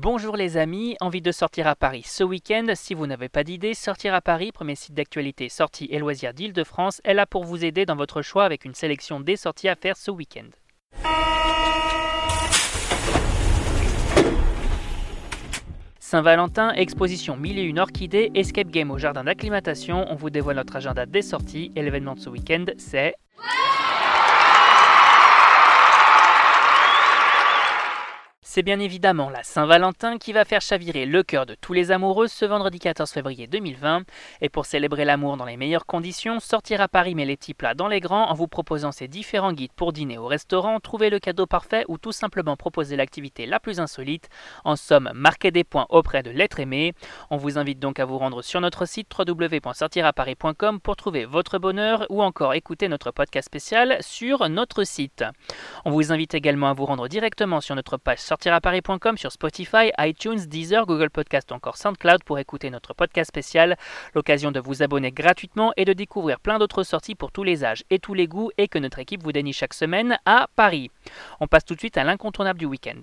Bonjour les amis, envie de sortir à Paris ce week-end? Si vous n'avez pas d'idée, Sortir à Paris, premier site d'actualité sorties et loisirs d'Île-de-France, est là pour vous aider dans votre choix avec une sélection des sorties à faire ce week-end. Saint-Valentin, exposition mille et une orchidées, escape game au jardin d'acclimatation. On vous dévoile notre agenda des sorties et l'événement de ce week-end, c'est C'est bien évidemment la Saint-Valentin qui va faire chavirer le cœur de tous les amoureux ce vendredi 14 février 2020. Et pour célébrer l'amour dans les meilleures conditions, sortir à Paris met les petits plats dans les grands en vous proposant ses différents guides pour dîner au restaurant, trouver le cadeau parfait ou tout simplement proposer l'activité la plus insolite. En somme, marquer des points auprès de l'être aimé. On vous invite donc à vous rendre sur notre site www.sortiraparis.com pour trouver votre bonheur ou encore écouter notre podcast spécial sur notre site. On vous invite également à vous rendre directement sur notre page sortiraparis.com sur Spotify, iTunes, Deezer, Google Podcast encore SoundCloud pour écouter notre podcast spécial. L'occasion de vous abonner gratuitement et de découvrir plein d'autres sorties pour tous les âges et tous les goûts et que notre équipe vous dénie chaque semaine à Paris. On passe tout de suite à l'incontournable du week-end.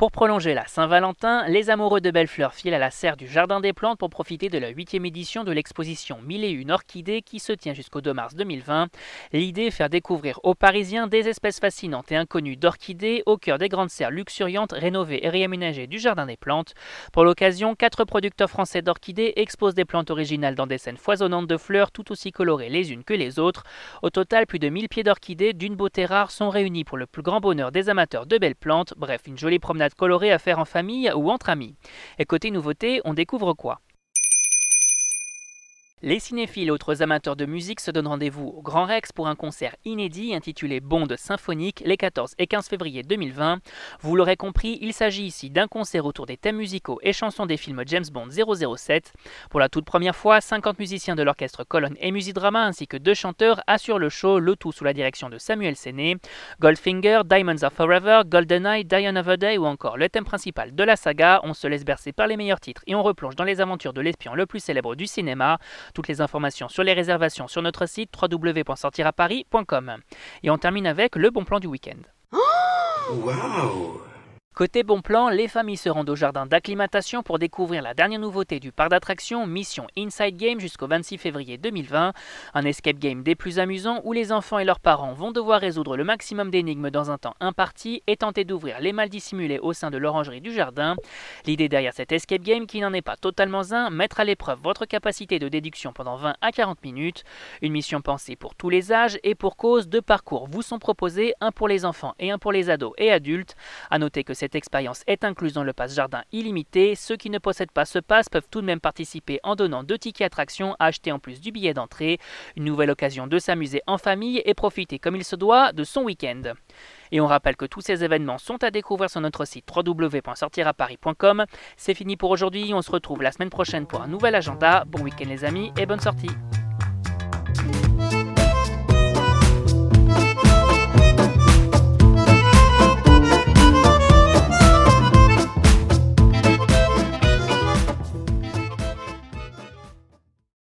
Pour prolonger la Saint-Valentin, les amoureux de Bellefleur filent à la serre du Jardin des Plantes pour profiter de la huitième édition de l'exposition Mille et une orchidées qui se tient jusqu'au 2 mars 2020. L'idée, faire découvrir aux Parisiens des espèces fascinantes et inconnues d'orchidées au cœur des grandes serres luxuriantes, rénovées et réaménagées du Jardin des Plantes. Pour l'occasion, quatre producteurs français d'orchidées exposent des plantes originales dans des scènes foisonnantes de fleurs tout aussi colorées les unes que les autres. Au total, plus de 1000 pieds d'orchidées d'une beauté rare sont réunis pour le plus grand bonheur des amateurs de belles plantes. Bref, une jolie promenade colorée à faire en famille ou entre amis. Et côté nouveauté, on découvre quoi? Les cinéphiles et autres amateurs de musique se donnent rendez-vous au Grand Rex pour un concert inédit intitulé Bond symphonique les 14 et 15 février 2020. Vous l'aurez compris, il s'agit ici d'un concert autour des thèmes musicaux et chansons des films James Bond 007. Pour la toute première fois, 50 musiciens de l'orchestre Colonne et Musidrama ainsi que deux chanteurs assurent le show, le tout sous la direction de Samuel Séné. Goldfinger, Diamonds of Forever, GoldenEye, Die Another Day ou encore le thème principal de la saga, on se laisse bercer par les meilleurs titres et on replonge dans les aventures de l'espion le plus célèbre du cinéma. Toutes les informations sur les réservations sur notre site www.sortiraparis.com. Et on termine avec le bon plan du week-end. Waouh Côté bon plan, les familles se rendent au jardin d'acclimatation pour découvrir la dernière nouveauté du parc d'attractions Mission Inside Game jusqu'au 26 février 2020. Un escape game des plus amusants où les enfants et leurs parents vont devoir résoudre le maximum d'énigmes dans un temps imparti et tenter d'ouvrir les mal dissimulés au sein de l'orangerie du jardin. L'idée derrière cet escape game, qui n'en est pas totalement un, mettre à l'épreuve votre capacité de déduction pendant 20 à 40 minutes. Une mission pensée pour tous les âges et pour cause, deux parcours vous sont proposés, un pour les enfants et un pour les ados et adultes. À noter que cette expérience est incluse dans le pass jardin illimité. Ceux qui ne possèdent pas ce pass peuvent tout de même participer en donnant deux tickets attractions à acheter en plus du billet d'entrée. Une nouvelle occasion de s'amuser en famille et profiter comme il se doit de son week-end. Et on rappelle que tous ces événements sont à découvrir sur notre site www.sortiraparis.com. C'est fini pour aujourd'hui, on se retrouve la semaine prochaine pour un nouvel agenda. Bon week-end les amis et bonne sortie